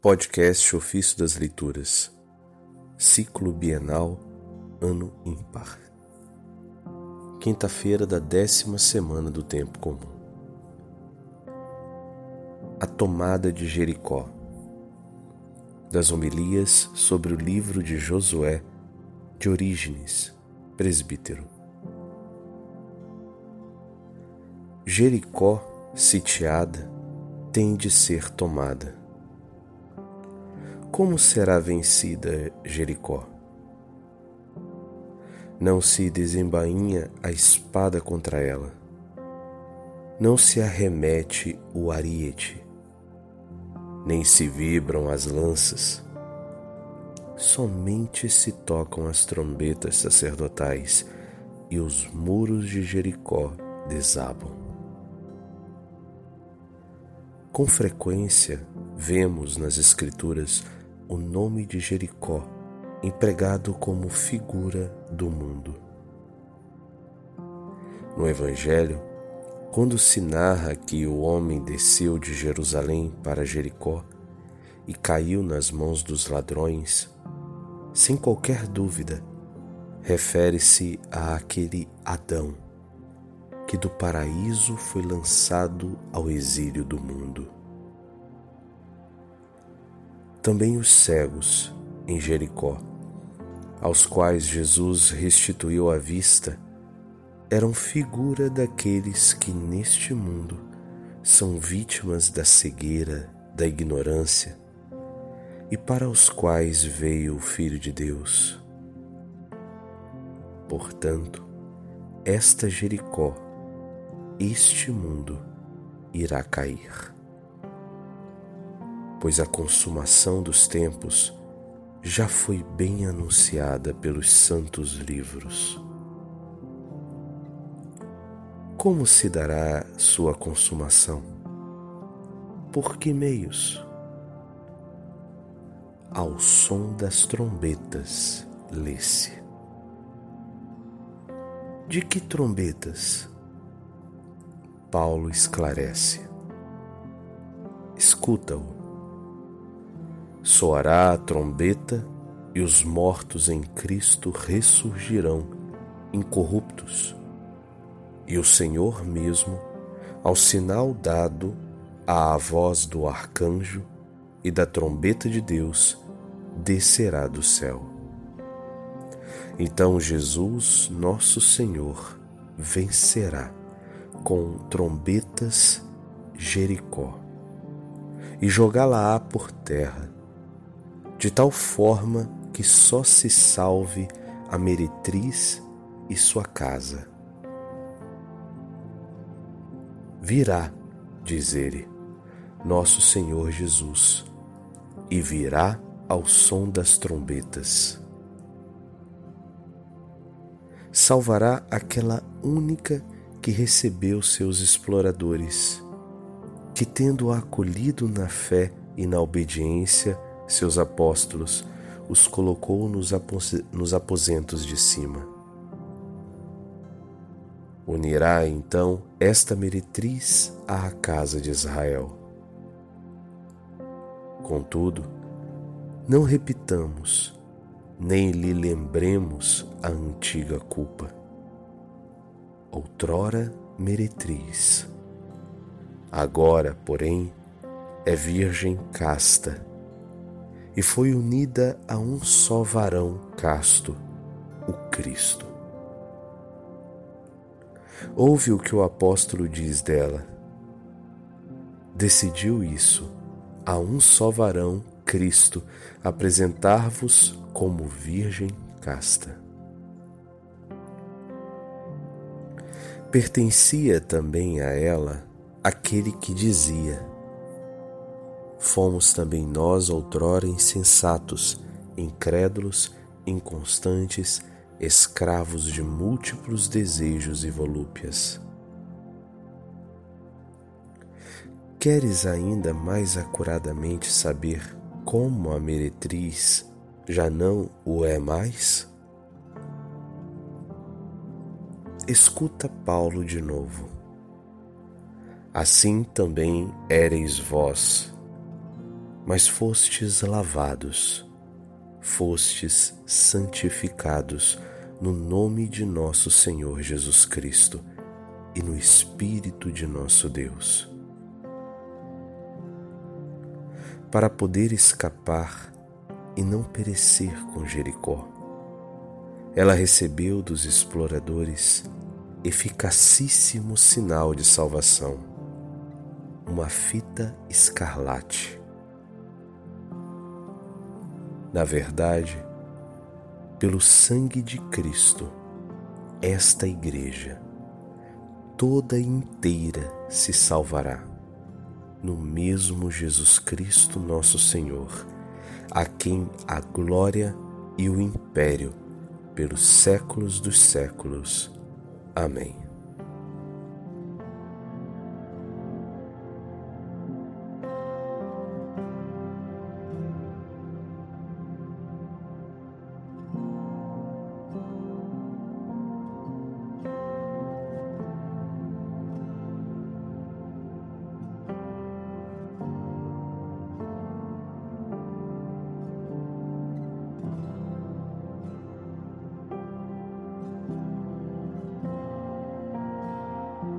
Podcast Ofício das Leituras, Ciclo Bienal, Ano Ímpar. Quinta-feira da décima semana do Tempo Comum. A Tomada de Jericó. Das homilias sobre o livro de Josué, de Orígenes, presbítero. Jericó, sitiada, tem de ser tomada. Como será vencida Jericó? Não se desembainha a espada contra ela, não se arremete o ariete, nem se vibram as lanças. Somente se tocam as trombetas sacerdotais e os muros de Jericó desabam. Com frequência, vemos nas Escrituras o nome de Jericó empregado como figura do mundo. No Evangelho, quando se narra que o homem desceu de Jerusalém para Jericó e caiu nas mãos dos ladrões, sem qualquer dúvida, refere-se a aquele Adão que do paraíso foi lançado ao exílio do mundo. Também os cegos em Jericó, aos quais Jesus restituiu a vista, eram figura daqueles que neste mundo são vítimas da cegueira, da ignorância, e para os quais veio o Filho de Deus. Portanto, esta Jericó este mundo irá cair. Pois a consumação dos tempos já foi bem anunciada pelos santos livros. Como se dará sua consumação? Por que meios? Ao som das trombetas, lê-se. De que trombetas? Paulo esclarece. Escuta-o. Soará a trombeta e os mortos em Cristo ressurgirão incorruptos. E o Senhor mesmo, ao sinal dado à voz do arcanjo e da trombeta de Deus, descerá do céu. Então Jesus, nosso Senhor, vencerá com trombetas Jericó e jogá-la-á por terra, de tal forma que só se salve a meretriz e sua casa. Virá, diz ele, nosso Senhor Jesus, e virá ao som das trombetas. Salvará aquela única que recebeu seus exploradores, que, tendo acolhido na fé e na obediência seus apóstolos, os colocou nos aposentos de cima. Unirá então esta meretriz à casa de Israel. Contudo, não repitamos, nem lhe lembremos a antiga culpa outrora meretriz. Agora, porém, é virgem casta e foi unida a um só varão casto, o Cristo. Ouve o que o apóstolo diz dela. Decidiu isso, a um só varão, Cristo, apresentar-vos como virgem casta. Pertencia também a ela aquele que dizia: Fomos também nós outrora insensatos, incrédulos, inconstantes, escravos de múltiplos desejos e volúpias. Queres ainda mais acuradamente saber como a meretriz já não o é mais? escuta Paulo de novo. Assim também éreis vós, mas fostes lavados, fostes santificados no nome de nosso Senhor Jesus Cristo e no Espírito de nosso Deus. Para poder escapar e não perecer com Jericó, ela recebeu dos exploradores eficacíssimo sinal de salvação, uma fita escarlate. Na verdade, pelo sangue de Cristo, esta igreja toda inteira se salvará. No mesmo Jesus Cristo, nosso Senhor, a quem a glória e o império pelos séculos dos séculos. Amém.